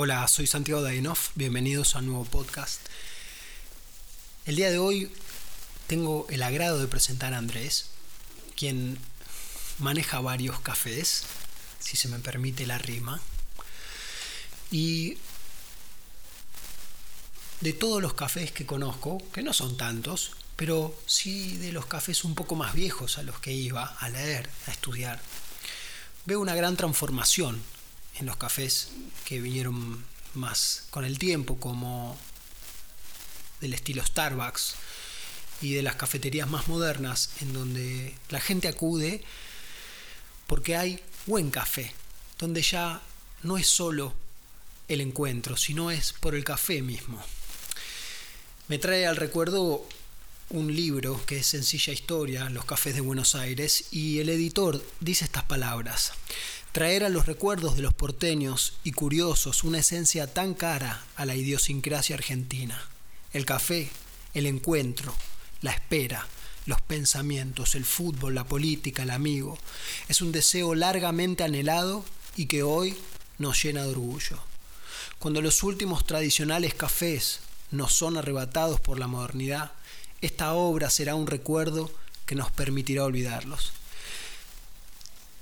Hola, soy Santiago Dainov, bienvenidos a un nuevo podcast. El día de hoy tengo el agrado de presentar a Andrés, quien maneja varios cafés, si se me permite la rima. Y de todos los cafés que conozco, que no son tantos, pero sí de los cafés un poco más viejos a los que iba a leer, a estudiar, veo una gran transformación en los cafés que vinieron más con el tiempo, como del estilo Starbucks y de las cafeterías más modernas, en donde la gente acude porque hay buen café, donde ya no es solo el encuentro, sino es por el café mismo. Me trae al recuerdo un libro que es Sencilla Historia, Los Cafés de Buenos Aires, y el editor dice estas palabras traer a los recuerdos de los porteños y curiosos una esencia tan cara a la idiosincrasia argentina. El café, el encuentro, la espera, los pensamientos, el fútbol, la política, el amigo. Es un deseo largamente anhelado y que hoy nos llena de orgullo. Cuando los últimos tradicionales cafés nos son arrebatados por la modernidad, esta obra será un recuerdo que nos permitirá olvidarlos.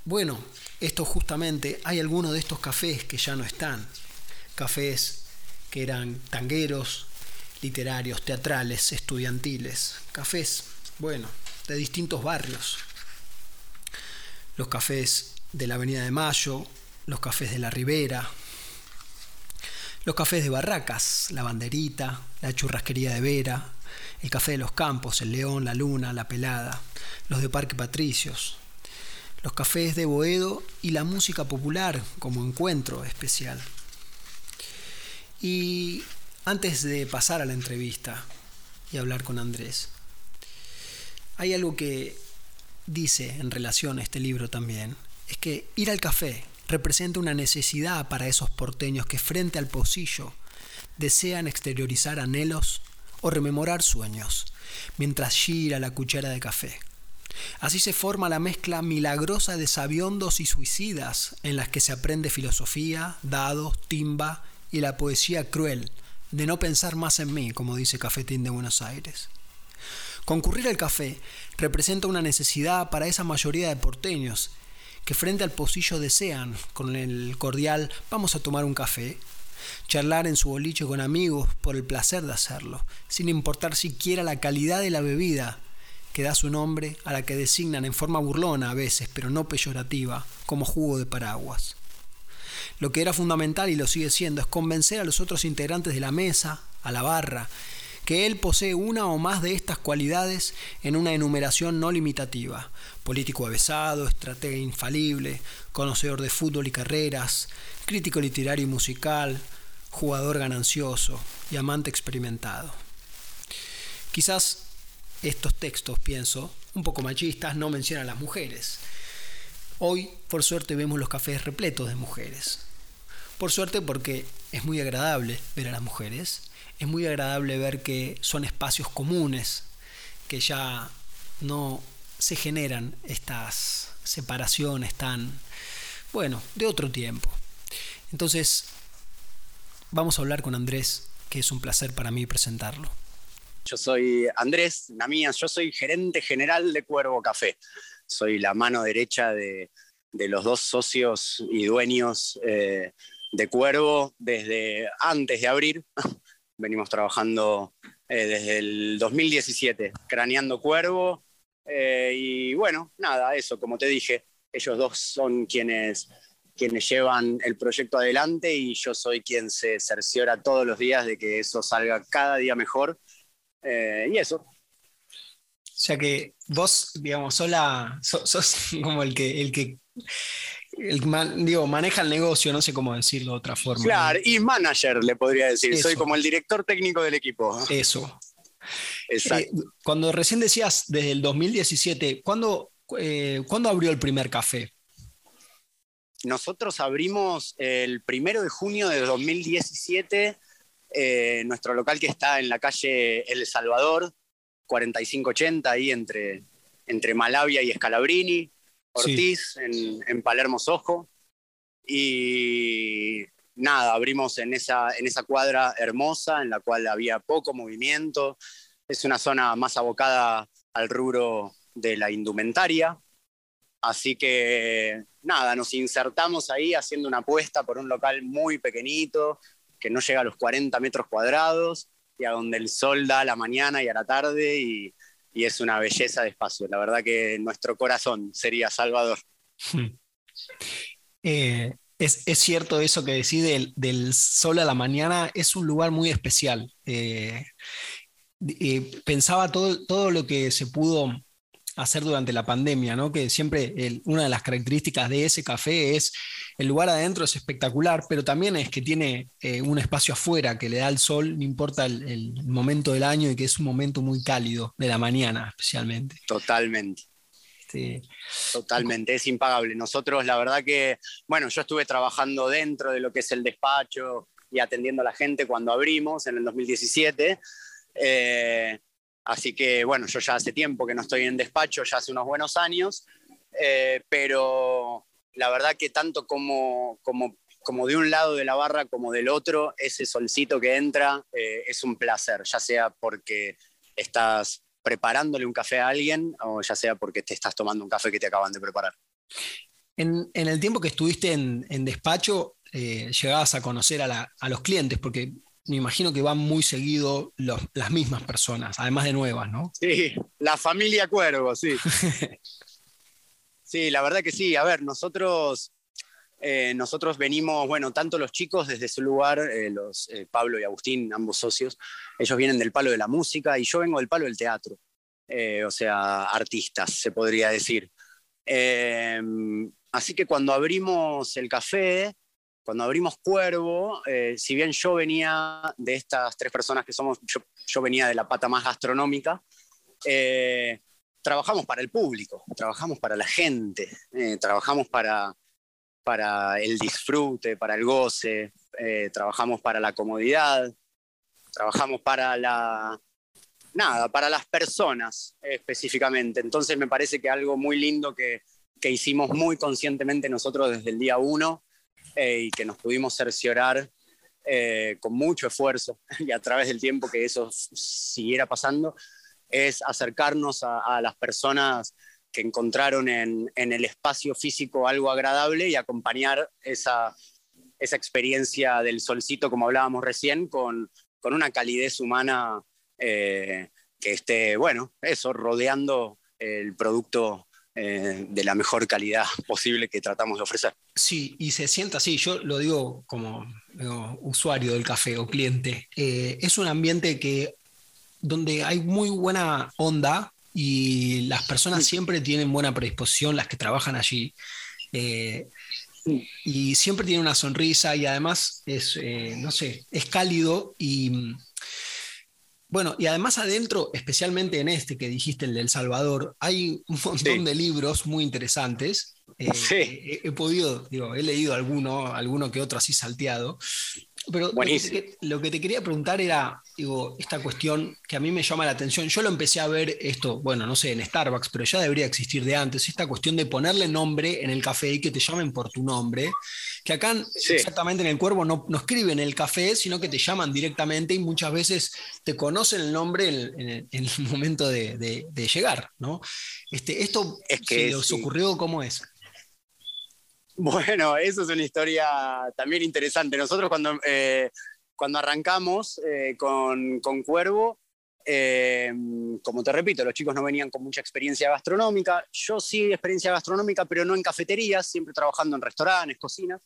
Bueno, esto justamente, hay algunos de estos cafés que ya no están. Cafés que eran tangueros, literarios, teatrales, estudiantiles. Cafés, bueno, de distintos barrios. Los cafés de la Avenida de Mayo, los cafés de la Ribera, los cafés de Barracas, la Banderita, la Churrasquería de Vera, el Café de los Campos, el León, la Luna, la Pelada, los de Parque Patricios, los cafés de Boedo y la música popular como encuentro especial. Y antes de pasar a la entrevista y hablar con Andrés, hay algo que dice en relación a este libro también, es que ir al café representa una necesidad para esos porteños que frente al pocillo desean exteriorizar anhelos o rememorar sueños, mientras gira la cuchara de café. Así se forma la mezcla milagrosa de sabiondos y suicidas en las que se aprende filosofía, dados, timba y la poesía cruel de no pensar más en mí, como dice Cafetín de Buenos Aires. Concurrir al café representa una necesidad para esa mayoría de porteños que frente al pocillo desean, con el cordial vamos a tomar un café, charlar en su boliche con amigos por el placer de hacerlo, sin importar siquiera la calidad de la bebida que da su nombre a la que designan en forma burlona a veces, pero no peyorativa, como jugo de paraguas. Lo que era fundamental y lo sigue siendo es convencer a los otros integrantes de la mesa, a la barra, que él posee una o más de estas cualidades en una enumeración no limitativa. Político avesado, estratega infalible, conocedor de fútbol y carreras, crítico literario y musical, jugador ganancioso y amante experimentado. Quizás estos textos, pienso, un poco machistas, no mencionan a las mujeres. Hoy, por suerte, vemos los cafés repletos de mujeres. Por suerte porque es muy agradable ver a las mujeres, es muy agradable ver que son espacios comunes, que ya no se generan estas separaciones tan, bueno, de otro tiempo. Entonces, vamos a hablar con Andrés, que es un placer para mí presentarlo. Yo soy Andrés Namías, yo soy gerente general de Cuervo Café. Soy la mano derecha de, los dos socios y dueños eh, de Cuervo desde antes de abrir. Venimos trabajando eh, desde el 2017, craneando Cuervo. Eh, y bueno, nada, eso, como te dije, ellos dos son quienes, quienes llevan el proyecto adelante y yo soy quien se cerciora todos los días de que eso salga cada día mejor eh, y eso. O sea que vos, digamos, sola, sos, como el que, el que digo, maneja el negocio, no sé cómo decirlo de otra forma. Claro, y manager le podría decir, soy como el director técnico del equipo. Eso. Exacto. Eh, cuando recién decías desde el 2017, ¿cuándo, eh, ¿cuándo abrió el primer café? Nosotros abrimos el primero de junio de 2017 eh, nuestro local que está en la calle El Salvador, 4580, ahí entre, entre Malavia y Escalabrini, Ortiz, en, Palermo Sojo. Y nada, abrimos en esa, en esa cuadra hermosa en la cual había poco movimiento. Es una zona más abocada al rubro de la indumentaria. Así que nada, nos insertamos ahí haciendo una apuesta por un local muy pequeñito, que no llega a los 40 metros cuadrados, y a donde el sol da a la mañana y a la tarde, y, es una belleza de espacio. La verdad que nuestro corazón sería Salvador. Eh, es, cierto eso que decís del, sol a la mañana, es un lugar muy especial. Eh, eh, pensaba todo, todo lo que se pudo hacer durante la pandemia, ¿no? que siempre una de las características de ese café es el lugar adentro es espectacular, pero también es que tiene eh, un espacio afuera que le da el sol, no importa el, momento del año y que es un momento muy cálido, de la mañana especialmente. Totalmente. Totalmente, es impagable. Nosotros, la verdad que, bueno, yo estuve trabajando dentro de lo que es el despacho y atendiendo a la gente cuando abrimos en el 2017. Eh, así que, bueno, yo ya hace tiempo que no estoy en despacho, ya hace unos buenos años, eh, pero la verdad que tanto como, como, como, de un lado de la barra como del otro, ese solcito que entra eh, es un placer, ya sea porque estás preparándole un café a alguien o ya sea porque te estás tomando un café que te acaban de preparar. En, el tiempo que estuviste en, despacho, eh, llegabas a conocer a, los clientes, porque me imagino que van muy seguido las mismas personas, además de nuevas, ¿no? Sí, la familia Cuervo, sí. Sí, la verdad que sí. A ver, nosotros, eh, nosotros venimos, bueno, tanto los chicos desde su lugar, eh, los, eh, Pablo y Agustín, ambos socios, ellos vienen del palo de la música y yo vengo del palo del teatro. o sea, artistas, se podría decir. así que cuando abrimos el café, cuando abrimos Cuervo, si bien yo venía de estas tres personas que somos, yo, venía de la pata más gastronómica, trabajamos para el público, trabajamos para la gente, eh, trabajamos para, para el disfrute, para el goce, eh, trabajamos para la comodidad, trabajamos para la... Nada, para las personas específicamente. Entonces me parece que algo muy lindo que, que hicimos muy conscientemente nosotros desde el día uno eh, y que nos pudimos cerciorar con mucho esfuerzo y a través del tiempo que eso siguiera pasando, es acercarnos a, las personas que encontraron en, el espacio físico algo agradable y acompañar esa, experiencia del solcito, como hablábamos recién, con, una calidez humana eh, que esté, bueno, eso, rodeando el producto eh, de la mejor calidad posible que tratamos de ofrecer. Sí, y se sienta así, yo lo digo como usuario del café o cliente, eh, es un ambiente que donde hay muy buena onda y las personas siempre tienen buena predisposición, las que trabajan allí. Eh, y siempre tiene una sonrisa y además es, no sé, es cálido y bueno, y además adentro, especialmente en este que dijiste, el del Salvador, hay un montón de libros muy interesantes. Eh, he, podido, digo, he leído alguno, alguno que otro así salteado, pero lo que, te quería preguntar era, digo, esta cuestión que a mí me llama la atención. Yo lo empecé a ver esto, bueno, no sé, en Starbucks, pero ya debería existir de antes. Esta cuestión de ponerle nombre en el café y que te llamen por tu nombre. Que acá, exactamente en el cuervo, no, no, escriben el café, sino que te llaman directamente y muchas veces te conocen el nombre en, el momento de, llegar, ¿no? Este, ¿Esto es que se os ocurrió cómo es? Bueno, eso es una historia también interesante. Nosotros cuando, eh, cuando arrancamos eh, con, con, Cuervo, eh, como te repito, los chicos no venían con mucha experiencia gastronómica. Yo sí experiencia gastronómica, pero no en cafeterías, siempre trabajando en restaurantes, cocinas.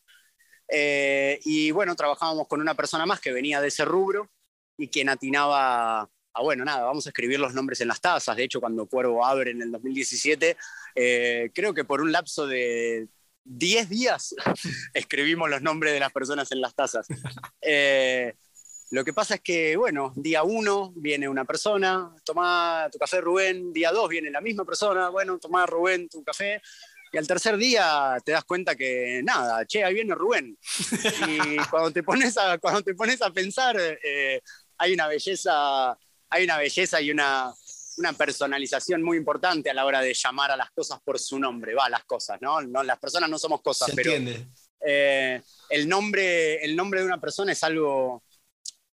y bueno, trabajábamos con una persona más que venía de ese rubro y quien atinaba a, bueno, nada, vamos a escribir los nombres en las tazas. De hecho, cuando Cuervo abre en el 2017, creo que por un lapso de 10 días escribimos los nombres de las personas en las tazas. Eh, lo que pasa es que, bueno, día 1 viene una persona, toma tu café Rubén, día 2 viene la misma persona, bueno, toma Rubén tu café, y al tercer día te das cuenta que nada, che, ahí viene Rubén. Y cuando te pones a, cuando te pones a pensar, eh, hay una belleza, hay una belleza y una, una personalización muy importante a la hora de llamar a las cosas por su nombre, va, las cosas, ¿no? no las personas no somos cosas, pero, Eh, el, nombre, el nombre de una persona es algo,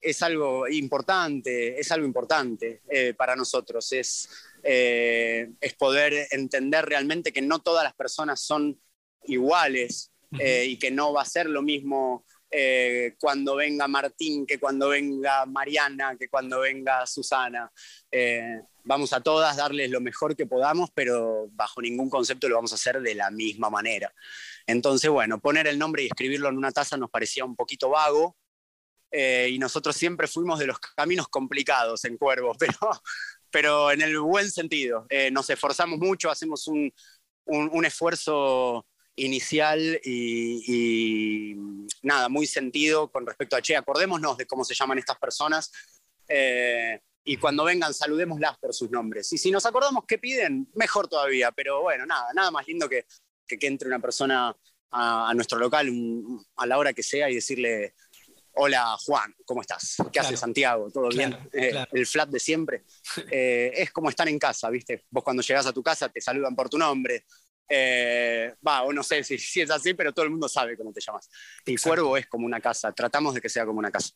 es algo importante, es algo importante eh, para nosotros. Es, es poder entender realmente que no todas las personas son iguales y que no va a ser lo mismo eh, cuando venga Martín, que cuando venga Mariana, que cuando venga Susana. Eh, vamos a todas darles lo mejor que podamos, pero bajo ningún concepto lo vamos a hacer de la misma manera. Entonces, bueno, poner el nombre y escribirlo en una taza nos parecía un poquito vago. Eh, y nosotros siempre fuimos de los caminos complicados en Cuervo, pero, pero en el buen sentido. nos esforzamos mucho, hacemos un, un esfuerzo inicial y, nada, muy sentido con respecto a, che, acordémonos de cómo se llaman estas personas eh, y cuando vengan saludémoslas por sus nombres. Y si nos acordamos qué piden, mejor todavía, pero bueno, nada, nada más lindo que que, entre una persona a, nuestro local a la hora que sea y decirle, hola Juan, ¿cómo estás? ¿Qué hace Santiago? ¿Todo bien? Eh, el flat de siempre. Eh, es como estar en casa, ¿viste? Vos cuando llegás a tu casa te saludan por tu nombre, eh, va, o no sé si, si, es así, pero todo el mundo sabe cómo te llamas. Y Cuervo es como una casa, tratamos de que sea como una casa.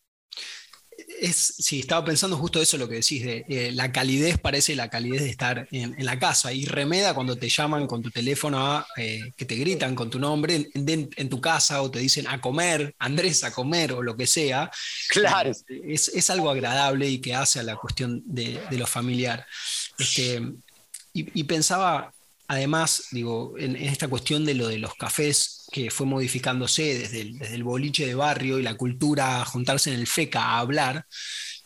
Es, sí, estaba pensando justo eso lo que decís, de eh, la calidez parece la calidez de estar en, la casa y remeda cuando te llaman con tu teléfono, eh, que te gritan con tu nombre en, tu casa o te dicen a comer, Andrés a comer o lo que sea. Claro. Es, es algo agradable y que hace a la cuestión de, de lo familiar. Este, y, y, pensaba, Además, digo, en, esta cuestión de lo de los cafés que fue modificándose desde el, boliche de barrio y la cultura a juntarse en el FECA a hablar,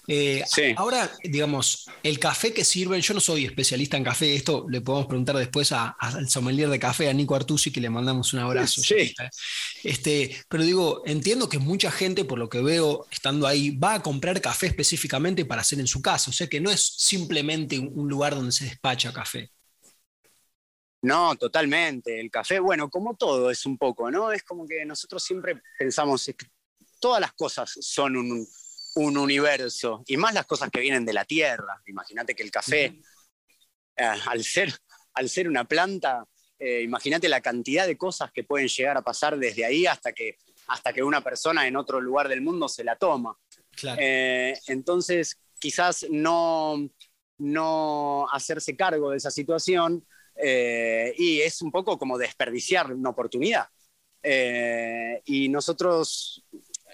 eh, Ahora, digamos, el café que sirven, yo no soy especialista en café, esto le podemos preguntar después al sommelier de café, a Nico Artusi, que le mandamos un abrazo. Sí. Este, pero digo, entiendo que mucha gente, por lo que veo estando ahí, va a comprar café específicamente para hacer en su casa, o sea que no es simplemente un lugar donde se despacha café. No, totalmente. El café, bueno, como todo es un poco, ¿no? Es como que nosotros siempre pensamos que todas las cosas son un, universo, y más las cosas que vienen de la tierra. Imagínate que el café, eh, al, ser, al ser una planta, eh, imagínate la cantidad de cosas que pueden llegar a pasar desde ahí hasta que, hasta que una persona en otro lugar del mundo se la toma. Eh, entonces, quizás no, no hacerse cargo de esa situación eh, y es un poco como desperdiciar una oportunidad. Eh, y nosotros,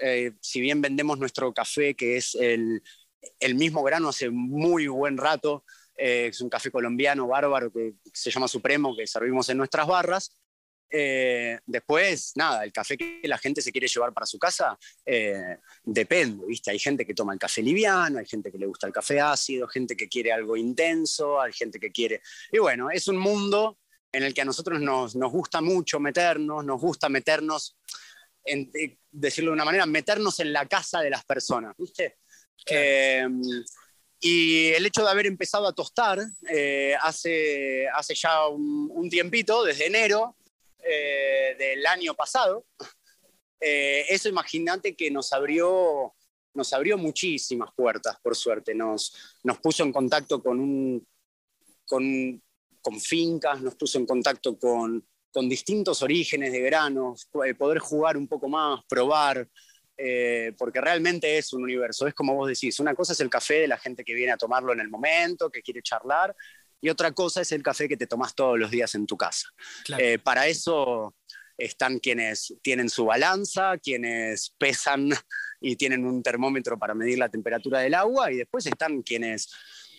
eh, si bien vendemos nuestro café, que es el, el mismo grano hace muy buen rato, es un café colombiano bárbaro que se llama Supremo, que servimos en nuestras barras, eh, después, nada, el café que la gente se quiere llevar para su casa eh, depende, ¿viste? Hay gente que toma el café liviano, hay gente que le gusta el café ácido, gente que quiere algo intenso, hay gente que quiere... Y bueno, es un mundo en el que a nosotros nos, nos gusta mucho meternos, nos gusta meternos, en, eh, decirlo de una manera, meternos en la casa de las personas, ¿viste? y el hecho de haber empezado a tostar hace, hace ya un, un tiempito, desde enero, eh, del año pasado, eh, eso imagínate que nos abrió, nos abrió muchísimas puertas, por suerte. Nos, nos puso en contacto con, un, con, con fincas, nos puso en contacto con, con distintos orígenes de granos, eh, poder jugar un poco más, probar, porque realmente es un universo. Es como vos decís, una cosa es el café de la gente que viene a tomarlo en el momento, que quiere charlar, y otra cosa es el café que te tomas todos los días en tu casa. Eh, para eso están quienes tienen su balanza, quienes pesan y tienen un termómetro para medir la temperatura del agua, y después están quienes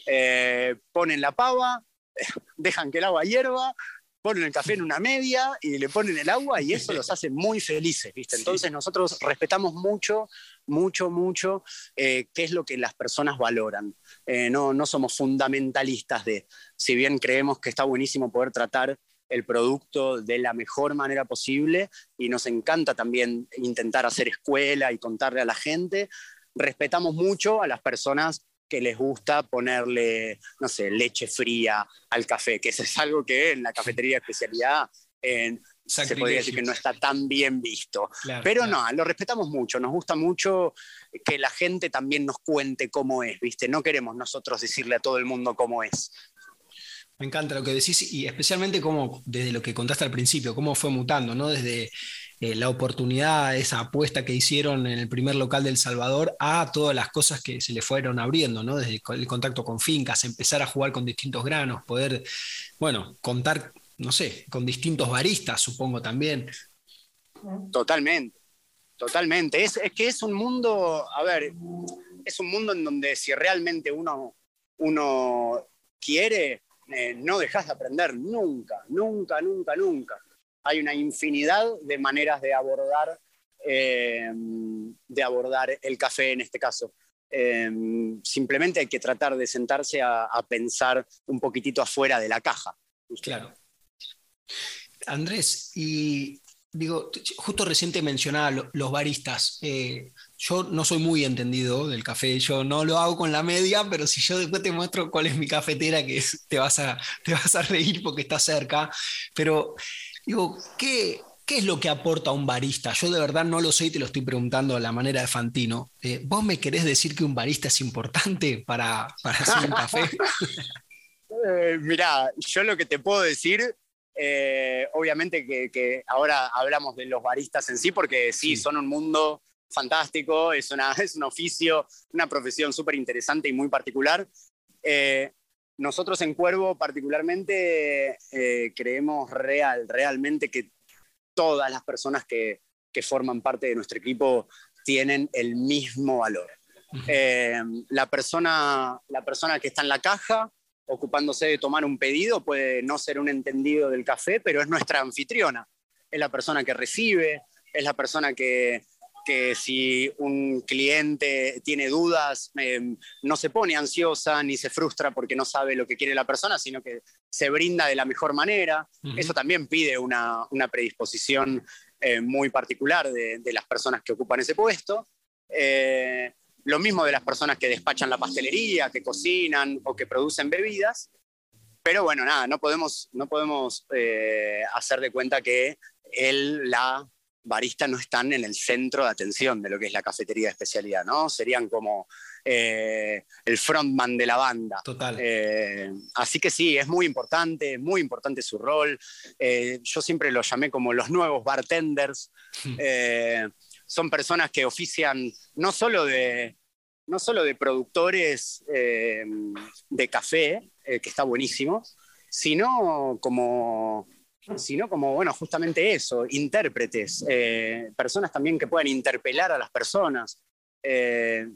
eh, ponen la pava, dejan que el agua hierva, ponen el café en una media y le ponen el agua y eso los hace muy felices, ¿viste? Entonces nosotros respetamos mucho, mucho, mucho eh, qué es lo que las personas valoran. Eh, no, no somos fundamentalistas de, si bien creemos que está buenísimo poder tratar el producto de la mejor manera posible y nos encanta también intentar hacer escuela y contarle a la gente, respetamos mucho a las personas que les gusta ponerle, no sé, leche fría al café, que eso es algo que en la cafetería de especialidad se podría decir que no está tan bien visto. Pero no, lo respetamos mucho, nos gusta mucho que la gente también nos cuente cómo es, ¿viste? No queremos nosotros decirle a todo el mundo cómo es. Me encanta lo que decís y especialmente cómo, desde lo que contaste al principio, cómo fue mutando, ¿no? Desde eh, la oportunidad, esa apuesta que hicieron en el primer local del Salvador a todas las cosas que se le fueron abriendo, ¿no? Desde el contacto con fincas, empezar a jugar con distintos granos, poder, bueno, contar, no sé, con distintos baristas, supongo también. Totalmente, totalmente. Es, es que es un mundo, a ver, es un mundo en donde si realmente uno, uno quiere, eh, no dejas de aprender nunca, nunca, nunca, nunca. Hay una infinidad de maneras de abordar, eh, de abordar el café en este caso. Eh, simplemente hay que tratar de sentarse a, pensar un poquitito afuera de la caja. Claro. Andrés, y digo, justo reciente mencionaba los baristas yo no soy muy entendido del café, yo no lo hago con la media, pero si yo después te muestro cuál es mi cafetera, que te, vas a, te vas a reír porque está cerca, pero digo, ¿qué, ¿qué es lo que aporta un barista? Yo de verdad no lo sé y te lo estoy preguntando de la manera de Fantino. Eh, ¿Vos me querés decir que un barista es importante para, para hacer un café? eh, mirá, yo lo que te puedo decir eh, obviamente que, ahora hablamos de los baristas en sí, porque sí, son un mundo fantástico, es, una, es un oficio, una profesión súper interesante y muy particular. Nosotros en Cuervo particularmente eh, creemos real, realmente que todas las personas que, que, forman parte de nuestro equipo tienen el mismo valor. Eh, la, persona, la persona que está en la caja ocupándose de tomar un pedido puede no ser un entendido del café, pero es nuestra anfitriona. Es la persona que recibe, es la persona que, que si un cliente tiene dudas, em, no se pone ansiosa ni se frustra porque no sabe lo que quiere la persona, sino que se brinda de la mejor manera. Eso también pide una, predisposición eh, muy particular de, las personas que ocupan ese puesto. Eh, lo mismo de las personas que despachan la pastelería, que cocinan o que producen bebidas. Pero bueno, nada, no podemos, no podemos eh, hacer de cuenta que él, la baristas no están en el centro de atención de lo que es la cafetería de especialidad, ¿no? Serían como eh, el frontman de la banda. Total. Eh, así que sí, es muy importante, muy importante su rol. Eh, yo siempre lo llamé como los nuevos bartenders. Hmm. son personas que ofician no solo de, no solo de productores de café, que está buenísimo, sino como sino como, bueno, justamente eso, intérpretes, eh, personas también que puedan interpelar a las personas. Eh,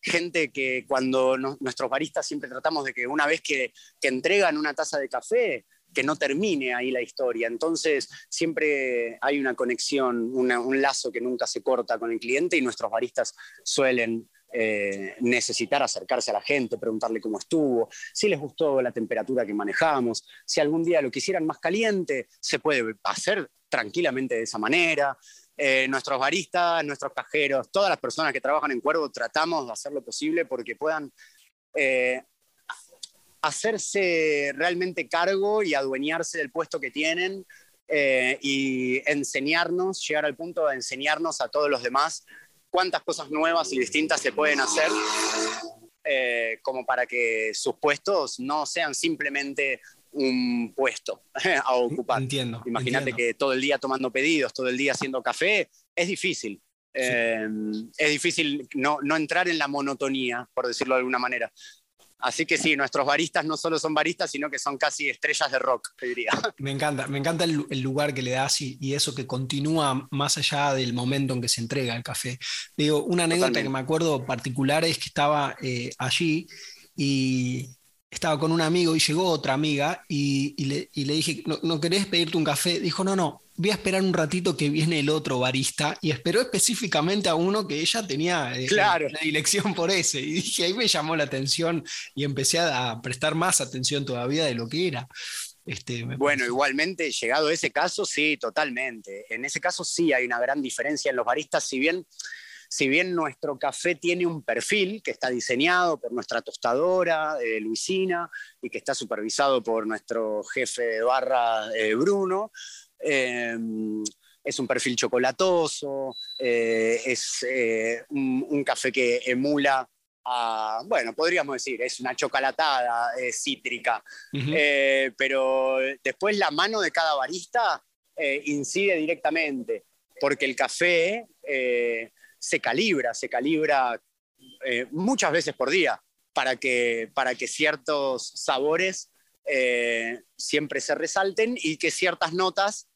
gente que cuando nuestros baristas siempre tratamos de que una vez que, entregan una taza de café, que no termine ahí la historia. Entonces, siempre hay una conexión, un lazo que nunca se corta con el cliente y nuestros baristas suelen eh, necesitar acercarse a la gente, preguntarle cómo estuvo, si les gustó la temperatura que manejamos, si algún día lo quisieran más caliente, se puede hacer tranquilamente de esa manera. Eh, nuestros baristas, nuestros cajeros, todas las personas que trabajan en Cuervo, tratamos de hacer lo posible porque puedan eh, hacerse realmente cargo y adueñarse del puesto que tienen y enseñarnos, llegar al punto de enseñarnos a todos los demás cuántas cosas nuevas y distintas se pueden hacer eh, como para que sus puestos no sean simplemente un puesto a ocupar. Entiendo. Imagínate que todo el día tomando pedidos, todo el día haciendo café, es difícil. Eh, es difícil no, no, entrar en la monotonía, por decirlo de alguna manera. Así que sí, nuestros baristas no solo son baristas, sino que son casi estrellas de rock, te diría. Me encanta, me encanta el, lugar que le das y, eso que continúa más allá del momento en que se entrega el café. Digo, una anécdota que me acuerdo particular es que estaba eh, allí y estaba con un amigo y llegó otra amiga y, le, dije, ¿No, ¿no, querés pedirte un café? Dijo, no, no, voy a esperar un ratito que viene el otro barista y esperó específicamente a uno que ella tenía eh, claro. la dirección por ese. Y dije, ahí me llamó la atención y empecé a prestar más atención todavía de lo que era. Este, bueno, igualmente, llegado a ese caso, sí, totalmente. En ese caso sí hay una gran diferencia en los baristas, si bien, si bien nuestro café tiene un perfil que está diseñado por nuestra tostadora, eh, Luisina, y que está supervisado por nuestro jefe de barra, eh, Bruno, Em, es un perfil chocolatoso, eh, es eh, un, café que emula a, bueno, podríamos decir, es una chocolatada cítrica, eh, pero después la mano de cada barista incide directamente, porque el café se calibra, se calibra muchas veces por día para que, para que ciertos sabores siempre se resalten y que ciertas notas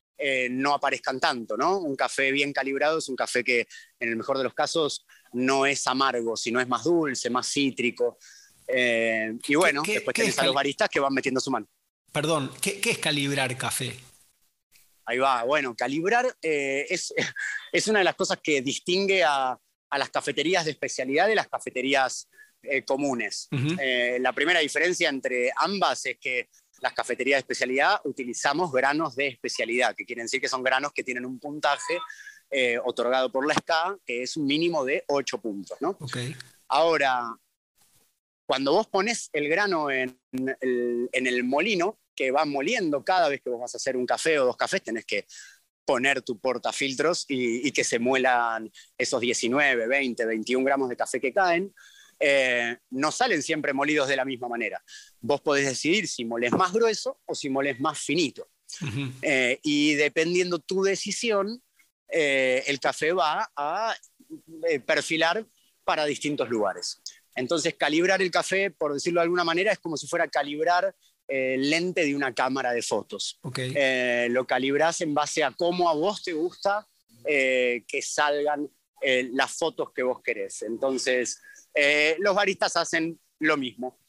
no aparezcan tanto, ¿no? Un café bien calibrado es un café que en el mejor de los casos no es amargo, sino es más dulce, más cítrico. y bueno, después tienes a los baristas que van metiendo su mano. Perdón, ¿qué, es calibrar café? Ahí va, bueno, calibrar eh, es, es, una de las cosas que distingue a, las cafeterías de especialidad de las cafeterías eh, comunes. Eh, la primera diferencia entre ambas es que las cafeterías de especialidad utilizamos granos de especialidad, que quieren decir que son granos que tienen un puntaje otorgado por la SCA, que es un mínimo de 8 puntos. ¿no? Ahora, cuando vos pones el grano en el, molino, que va moliendo cada vez que vos vas a hacer un café o dos cafés, tenés que poner tu portafiltros y, y que se muelan esos 19, 20, 21 gramos de café que caen. Eh, no salen siempre molidos de la misma manera. Vos podés decidir si moles más grueso o si moles más finito. Eh, y dependiendo tu decisión, eh, el café va a perfilar para distintos lugares. Entonces, calibrar el café, por decirlo de alguna manera, es como si fuera calibrar el lente de una cámara de fotos. Eh, lo calibras en base a cómo a vos te gusta eh, que salgan las fotos que vos querés. Entonces, los baristas hacen lo mismo.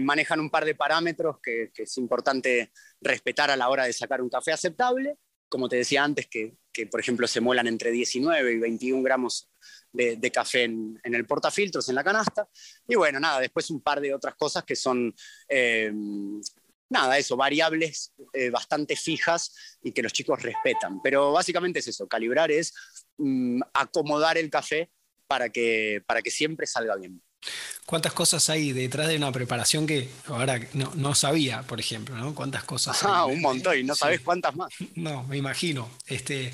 manejan un par de parámetros que, es importante respetar a la hora de sacar un café aceptable. Como te decía antes, que, por ejemplo se muelan entre 19 y 21 gramos de, café en, el portafiltros, en la canasta. Y bueno, nada, después un par de otras cosas que son, eh, nada, eso, variables eh, bastante fijas y que los chicos respetan. Pero básicamente es eso, calibrar es mm, acomodar el café para que, para que siempre salga bien. ¿Cuántas cosas hay detrás de una preparación que ahora no, sabía, por ejemplo? ¿no? ¿Cuántas cosas? Ah, un montón, y no sabes cuántas más. No, me imagino. Este,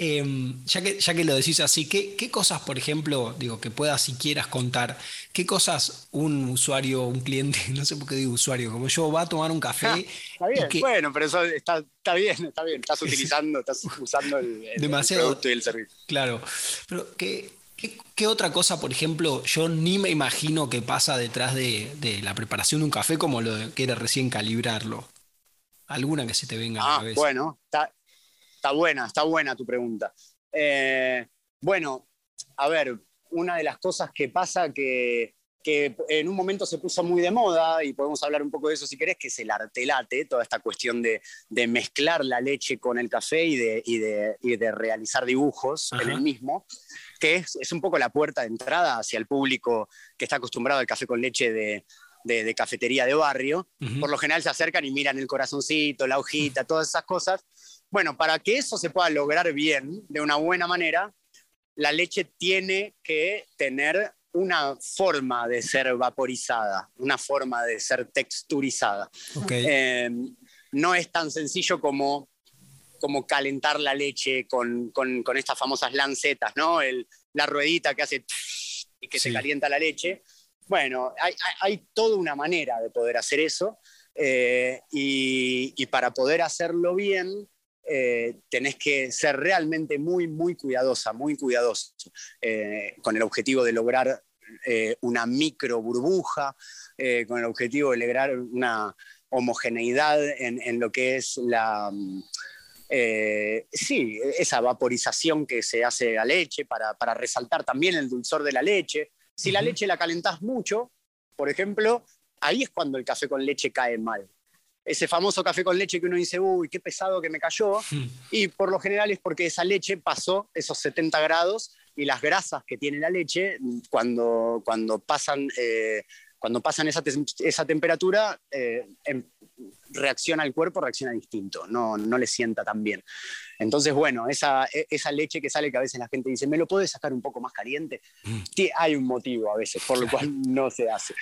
Em, ya, que, ya que lo decís así, ¿qué, cosas, por ejemplo, digo, que puedas si quieras contar, qué cosas un usuario, un cliente, no sé por qué digo usuario, como yo, va a tomar un café? Ah, está bien, bueno, pero eso está, bien, está bien, estás utilizando, estás usando el, producto y el servicio. Claro, pero ¿qué, ¿Qué, otra cosa, por ejemplo, yo ni me imagino que pasa detrás de, la preparación de un café como lo que era recién calibrarlo? ¿Alguna que se te venga a la ah, cabeza? Bueno, está, Está buena, está buena tu pregunta. Eh, bueno, a ver, una de las cosas que pasa que, en un momento se puso muy de moda, y podemos hablar un poco de eso si querés, que es el artelate, toda esta cuestión de, mezclar la leche con el café y de, de, realizar dibujos en el mismo, que es, un poco la puerta de entrada hacia el público que está acostumbrado al café con leche de, cafetería de barrio. Por lo general se acercan y miran el corazoncito, la hojita, todas esas cosas. Bueno, para que eso se pueda lograr bien, de una buena manera, la leche tiene que tener una forma de ser vaporizada, una forma de ser texturizada. Eh, no es tan sencillo como, como calentar la leche con, estas famosas lancetas, ¿no? la ruedita que hace y que se calienta la leche. Bueno, hay, toda una manera de poder hacer eso eh, y para poder hacerlo bien, eh, tenés que ser realmente muy, muy cuidadosa, muy cuidadoso, eh, con el objetivo de lograr una micro burbuja, con el objetivo de lograr una homogeneidad en, lo que es la... sí, esa vaporización que se hace a leche para, para, resaltar también el dulzor de la leche. Si la leche la calentás mucho, por ejemplo, ahí es cuando el café con leche cae mal ese famoso café con leche que uno dice, uy, qué pesado que me cayó. Y por lo general es porque esa leche pasó esos 70 grados y las grasas que tiene la leche, cuando, cuando pasan, eh, cuando pasan esa, esa temperatura, eh, em, reacciona el cuerpo, reacciona distinto, no, no le sienta tan bien. Entonces, bueno, esa, e, esa leche que sale, que a veces la gente dice, ¿me lo puedes sacar un poco más caliente? Hmm. hay un motivo a veces por lo cual no se hace.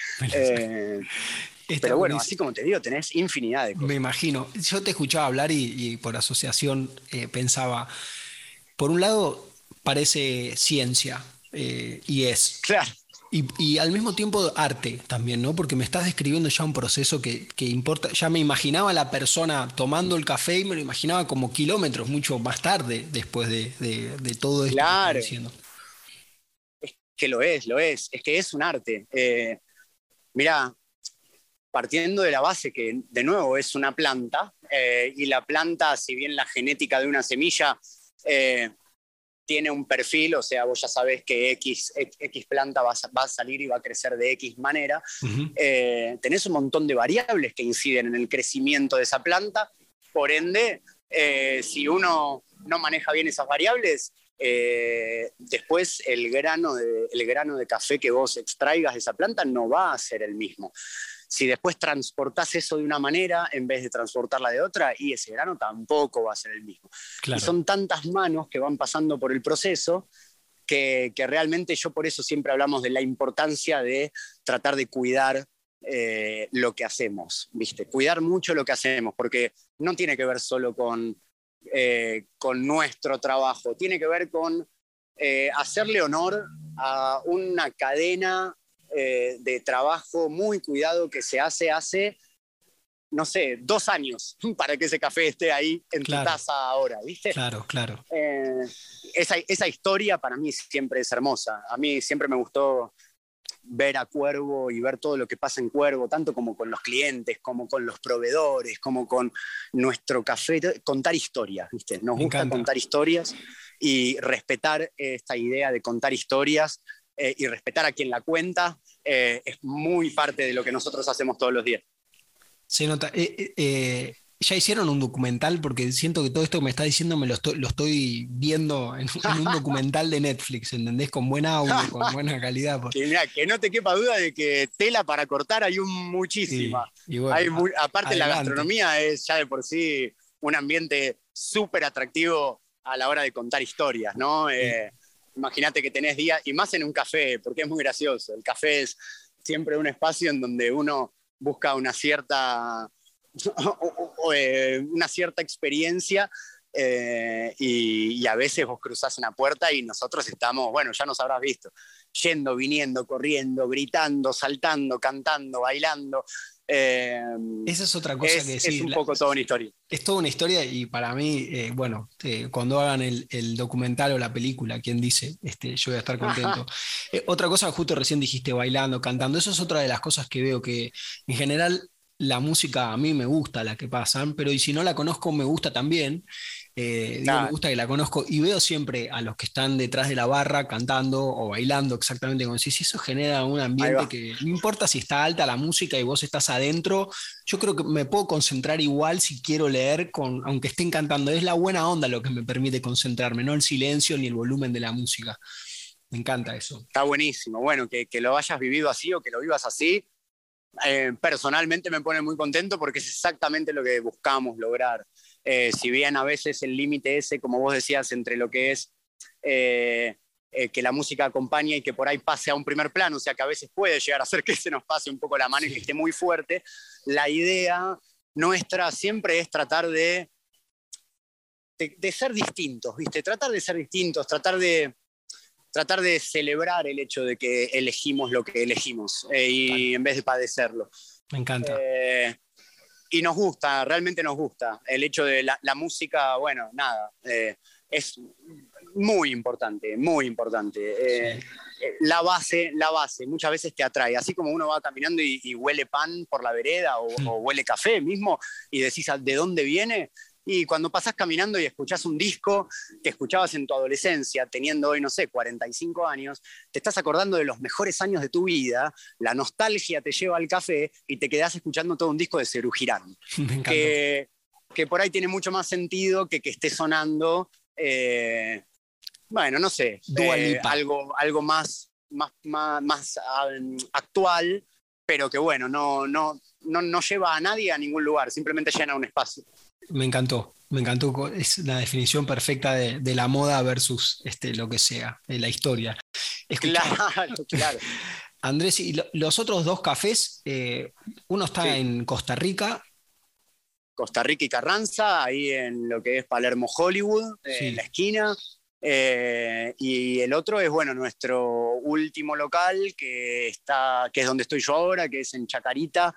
Pero bueno, así como te digo, tenés infinidad de cosas. Me imagino. Yo te escuchaba hablar y, por asociación eh, pensaba, por un lado parece ciencia eh, y es. Claro. Y, al mismo tiempo arte también, ¿no? Porque me estás describiendo ya un proceso que, importa. Ya me imaginaba la persona tomando el café y me lo imaginaba como kilómetros, mucho más tarde, después de, todo esto claro. Es que lo es, lo es. Es que es un arte. Eh, mira, partiendo de la base que, de nuevo, es una planta, eh, y la planta, si bien la genética de una semilla. Eh, tiene un perfil, o sea, vos ya sabés que X, X planta va a, salir y va a crecer de X manera, eh, tenés un montón de variables que inciden en el crecimiento de esa planta, por ende, eh, si uno no maneja bien esas variables, eh, después el grano, de, el grano de café que vos extraigas de esa planta no va a ser el mismo. Si después transportás eso de una manera en vez de transportarla de otra, y ese grano tampoco va a ser el mismo. Y son tantas manos que van pasando por el proceso que, realmente yo por eso siempre hablamos de la importancia de tratar de cuidar eh, lo que hacemos, ¿viste? Cuidar mucho lo que hacemos, porque no tiene que ver solo con, eh, con nuestro trabajo, tiene que ver con eh, hacerle honor a una cadena eh, de trabajo muy cuidado que se hace hace, no sé, dos años para que ese café esté ahí en tu taza ahora, ¿viste? Claro, claro. Eh, esa, esa historia para mí siempre es hermosa. A mí siempre me gustó ver a Cuervo y ver todo lo que pasa en Cuervo, tanto como con los clientes, como con los proveedores, como con nuestro café, contar historias, ¿viste? Nos gusta contar historias y respetar esta idea de contar historias eh, y respetar a quien la cuenta eh, es muy parte de lo que nosotros hacemos todos los días. Se nota. Eh, ya hicieron un documental porque siento que todo esto que me está diciendo me lo estoy, viendo en, un documental de Netflix, ¿entendés? Con buen audio, con buena calidad. Que, no te quepa duda de que tela para cortar hay un muchísima. hay aparte la gastronomía es ya de por sí un ambiente súper atractivo a la hora de contar historias, ¿no? Imagínate que tenés días, y más en un café, porque es muy gracioso. El café es siempre un espacio en donde uno busca una cierta, eh, una cierta experiencia eh, y, a veces vos cruzás una puerta y nosotros estamos, bueno, ya nos habrás visto, yendo, viniendo, corriendo, gritando, saltando, cantando, bailando. Eh, Esa es otra cosa que Es un poco toda una historia. Es toda una historia y para mí, eh, bueno, eh, cuando hagan el, documental o la película, quien dice, este, yo voy a estar contento. otra cosa, justo recién dijiste bailando, cantando, eso es otra de las cosas que veo que en general la música a mí me gusta, la que pasan, pero y si no la conozco me gusta también. Eh, me gusta que la conozco y veo siempre a los que están detrás de la barra cantando o bailando exactamente como si eso genera un ambiente que no importa si está alta la música y vos estás adentro, yo creo que me puedo concentrar igual si quiero leer, con, aunque estén cantando. Es la buena onda lo que me permite concentrarme, no el silencio ni el volumen de la música. Me encanta eso. Está buenísimo. Bueno, que, que lo hayas vivido así o que lo vivas así, eh, personalmente me pone muy contento porque es exactamente lo que buscamos lograr. Eh, si bien a veces el límite ese, como vos decías, entre lo que es eh, que la música acompañe y que por ahí pase a un primer plano, o sea que a veces puede llegar a ser que se nos pase un poco la mano y que esté muy fuerte, la idea nuestra siempre es tratar de, de, de ser distintos, ¿viste? Tratar de ser distintos, tratar de, tratar de celebrar el hecho de que elegimos lo que elegimos eh, y en vez de padecerlo. Me encanta. Eh, y nos gusta, realmente nos gusta. El hecho de la, música, bueno, nada, eh, es muy importante, muy importante. La base, la base, muchas veces te atrae. Así como uno va caminando y, huele pan por la vereda o, hmm. o, huele café mismo y decís de dónde viene, y cuando pasás caminando y escuchás un disco que escuchabas en tu adolescencia, teniendo hoy, no sé, 45 años, te estás acordando de los mejores años de tu vida, la nostalgia te lleva al café y te quedás escuchando todo un disco de Cerú Girán. Que, que, por ahí tiene mucho más sentido que que esté sonando, eh, bueno, no sé, eh, algo, algo más, más, más, um, actual, pero que bueno, no, no, no, no lleva a nadie a ningún lugar, simplemente llena un espacio. Me encantó, me encantó. Es la definición perfecta de, la moda versus este, lo que sea, de la historia. claro, claro. Andrés, y los otros dos cafés, eh, uno está en Costa Rica. Costa Rica y Carranza, ahí en lo que es Palermo Hollywood, en la esquina. Eh, y el otro es, bueno, nuestro último local, que, está, que es donde estoy yo ahora, que es en Chacarita,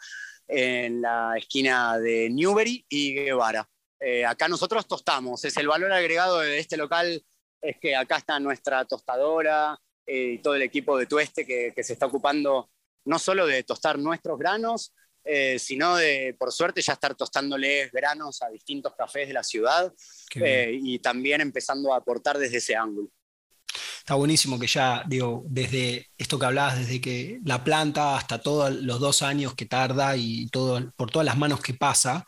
en la esquina de Newbery y Guevara. Eh, acá nosotros tostamos, es el valor agregado de este local, es que acá está nuestra tostadora eh, y todo el equipo de tueste que, que, se está ocupando no solo de tostar nuestros granos, eh, sino de, por suerte, ya estar tostándoles granos a distintos cafés de la ciudad y también empezando a aportar desde ese ángulo. Está buenísimo que ya, digo, desde esto que hablabas, desde que la planta hasta todos los dos años que tarda y todo, por todas las manos que pasa,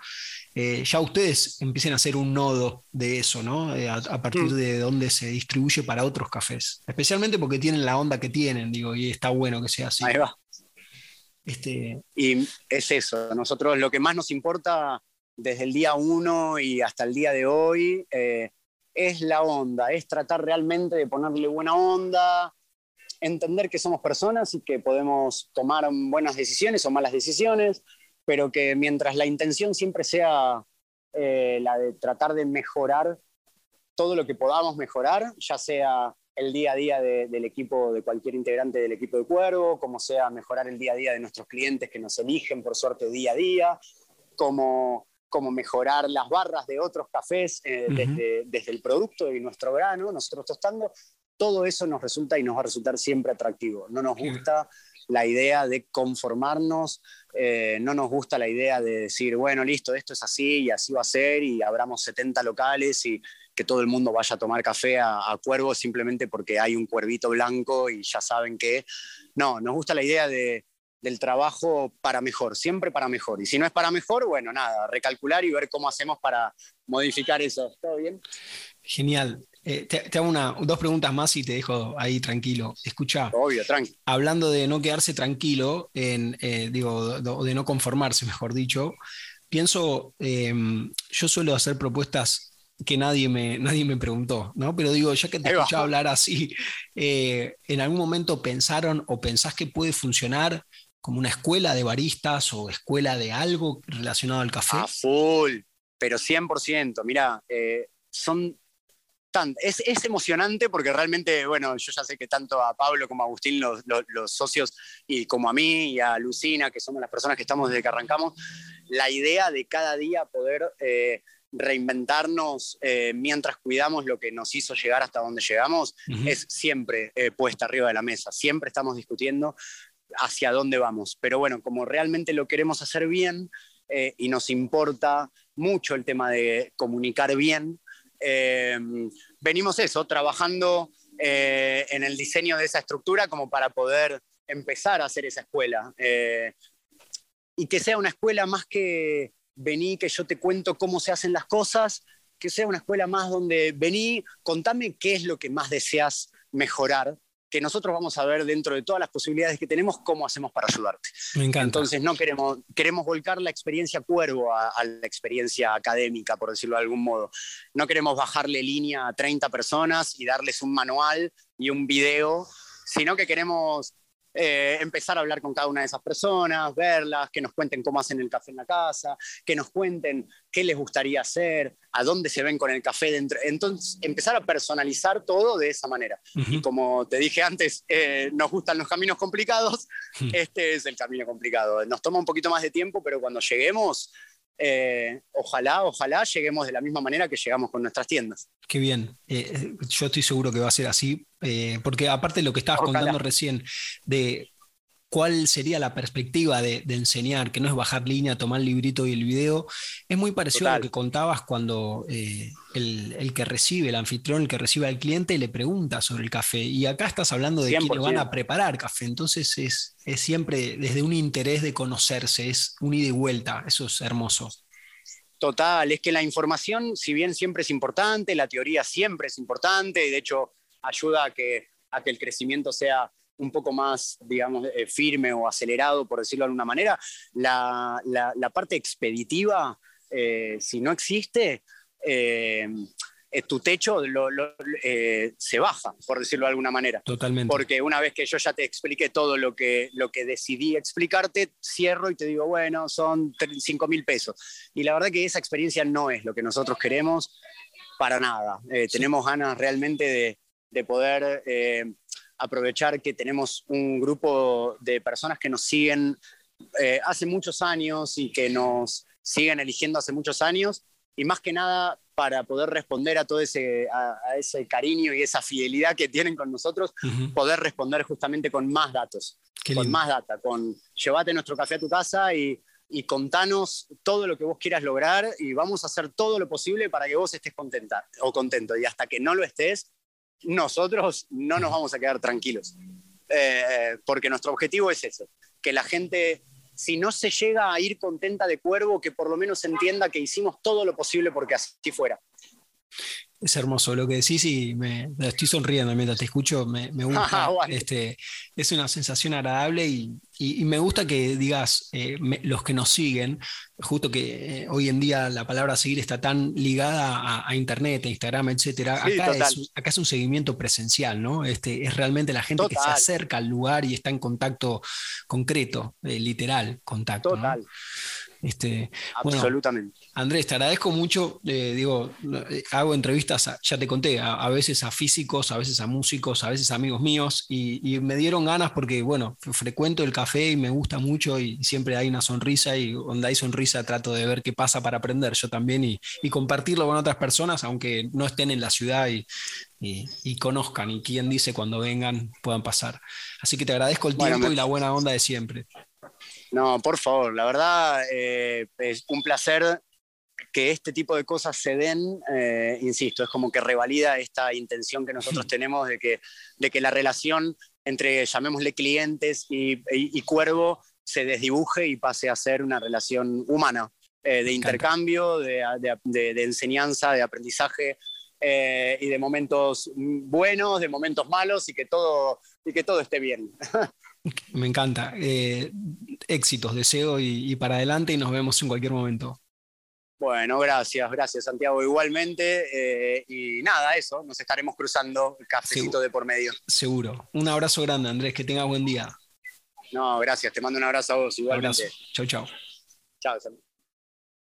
eh, ya ustedes empiecen a hacer un nodo de eso, ¿no? Eh, a, partir mm. de donde se distribuye para otros cafés. Especialmente porque tienen la onda que tienen, digo, y está bueno que sea así. Ahí va. Este... Y es eso, nosotros lo que más nos importa desde el día uno y hasta el día de hoy eh, es la onda, es tratar realmente de ponerle buena onda, entender que somos personas y que podemos tomar buenas decisiones o malas decisiones, pero que mientras la intención siempre sea eh, la de tratar de mejorar todo lo que podamos mejorar, ya sea el día a día del equipo, de cualquier integrante del equipo de Cuervo, como sea mejorar el día a día de nuestros clientes que nos eligen por suerte día a día, como, como mejorar las barras de otros cafés eh, desde, desde, el producto y nuestro grano, nosotros tostando, todo eso nos resulta y nos va a resultar siempre atractivo. No nos gusta la idea de conformarnos, eh, no nos gusta la idea de decir, bueno, listo, esto es así y así va a ser y abramos 70 locales y que todo el mundo vaya a tomar café a, Cuervo simplemente porque hay un cuervito blanco y ya saben que... No, nos gusta la idea de, del trabajo para mejor, siempre para mejor. Y si no es para mejor, bueno, nada, recalcular y ver cómo hacemos para modificar eso. ¿Todo bien? Genial. Eh, te, hago una, dos preguntas más y te dejo ahí tranquilo. Escucha. Obvio, tranquilo. Hablando de no quedarse tranquilo, en, eh, digo, de, no conformarse, mejor dicho, pienso, em, yo suelo hacer propuestas que nadie me, nadie me preguntó, ¿no? Pero digo, ya que te escuché hablar así, eh, ¿en algún momento pensaron o pensás que puede funcionar como una escuela de baristas o escuela de algo relacionado al café? A full, pero 100%. Mira, son es, emocionante porque realmente, bueno, yo ya sé que tanto a Pablo como a Agustín, los, socios, y como a mí y a Lucina, que somos las personas que estamos desde que arrancamos, la idea de cada día poder eh, reinventarnos eh, mientras cuidamos lo que nos hizo llegar hasta donde llegamos es siempre eh, puesta arriba de la mesa. Siempre estamos discutiendo hacia dónde vamos. Pero bueno, como realmente lo queremos hacer bien y nos importa mucho el tema de comunicar bien, eh, venimos eso, trabajando eh, en el diseño de esa estructura como para poder empezar a hacer esa escuela. Eh, y que sea una escuela más que vení, que yo te cuento cómo se hacen las cosas, que sea una escuela más donde vení, contame qué es lo que más deseas mejorar que nosotros vamos a ver dentro de todas las posibilidades que tenemos cómo hacemos para ayudarte. Me encanta. Entonces no queremos, queremos volcar la experiencia cuervo a, la experiencia académica, por decirlo de algún modo. No queremos bajarle línea a 30 personas y darles un manual y un video, sino que queremos eh, empezar a hablar con cada una de esas personas, verlas, que nos cuenten cómo hacen el café en la casa, que nos cuenten qué les gustaría hacer, a dónde se ven con el café dentro. Entonces, empezar a personalizar todo de esa manera. Y como te dije antes, eh, nos gustan los caminos complicados, este es el camino complicado. Nos toma un poquito más de tiempo, pero cuando lleguemos, eh, ojalá, ojalá lleguemos de la misma manera que llegamos con nuestras tiendas. Qué bien. Eh, yo estoy seguro que va a ser así, eh, porque aparte de lo que estabas contando recién, de cuál sería la perspectiva de, enseñar, que no es bajar línea, tomar el librito y el video, es muy parecido a lo que contabas cuando eh, el, que recibe, el anfitrión, el que recibe al cliente, le pregunta sobre el café. Y acá estás hablando de quiénes van a preparar café. Entonces es, es siempre desde un interés de conocerse, es un ida y vuelta. Eso es hermoso. Total, es que la información, si bien siempre es importante, la teoría siempre es importante, y de hecho ayuda a que, a que el crecimiento sea un poco más, digamos, eh, firme o acelerado, por decirlo de alguna manera, la, parte expeditiva, eh, si no existe, eh, eh, tu techo eh, se baja, por decirlo de alguna manera. Totalmente. Porque una vez que yo ya te expliqué todo lo que, lo que decidí explicarte, cierro y te digo, bueno, son 5 mil pesos. Y la verdad que esa experiencia no es lo que nosotros queremos. para nada. Eh, tenemos ganas realmente de, poder eh, aprovechar que tenemos un grupo de personas que nos siguen hace muchos años y que nos siguen eligiendo hace muchos años. Y más que nada para poder responder a todo ese, a, ese cariño y esa fidelidad que tienen con nosotros, poder responder justamente con más datos, con más data, con llévate nuestro café a tu casa y, y contanos todo lo que vos quieras lograr y vamos a hacer todo lo posible para que vos estés contenta o contento. Y hasta que no lo estés, nosotros no nos vamos a quedar tranquilos. Eh, porque nuestro objetivo es eso, que la gente si no se llega a ir contenta de cuervo, que por lo menos entienda que hicimos todo lo posible porque así fuera. Es hermoso lo que decís y me, estoy sonriendo mientras te escucho, me, gusta. este, es una sensación agradable y, me gusta que digas, eh, los que nos siguen, justo que eh, hoy en día la palabra seguir está tan ligada a, Internet, a Instagram, etc. acá, es, un seguimiento presencial, ¿no? Este, es realmente la gente que se acerca al lugar y está en contacto concreto, eh, literal, contacto. Total. Este, Absolutamente. Andrés, te agradezco mucho. Eh, digo, eh, hago entrevistas, ya te conté, a, veces a físicos, a veces a músicos, a veces a amigos míos, y, me dieron ganas porque, bueno, frecuento el café y me gusta mucho y siempre hay una sonrisa y donde hay sonrisa trato de ver qué pasa para aprender yo también y, compartirlo con otras personas, aunque no estén en la ciudad y, y, conozcan y quien dice cuando vengan puedan pasar. Así que te agradezco el tiempo y la buena onda de siempre. No, por favor, la verdad eh, es un placer que este tipo de cosas se den, eh, insisto, es como que revalida esta intención que nosotros tenemos de que, de que la relación entre, llamémosle clientes y, cuervo, se desdibuje y pase a ser una relación humana, eh, de intercambio, de, enseñanza, de aprendizaje y de momentos buenos, de momentos malos y que todo, y que todo esté bien. Me encanta. Eh, éxitos, deseo y, para adelante y nos vemos en cualquier momento. Bueno, gracias, gracias Santiago. Igualmente, eh, y nada, eso, nos estaremos cruzando el cafecito de por medio. Seguro. Un abrazo grande, Andrés, que tengas buen día. No, gracias, te mando un abrazo a vos igualmente. Chau, chau. Chao, Santiago.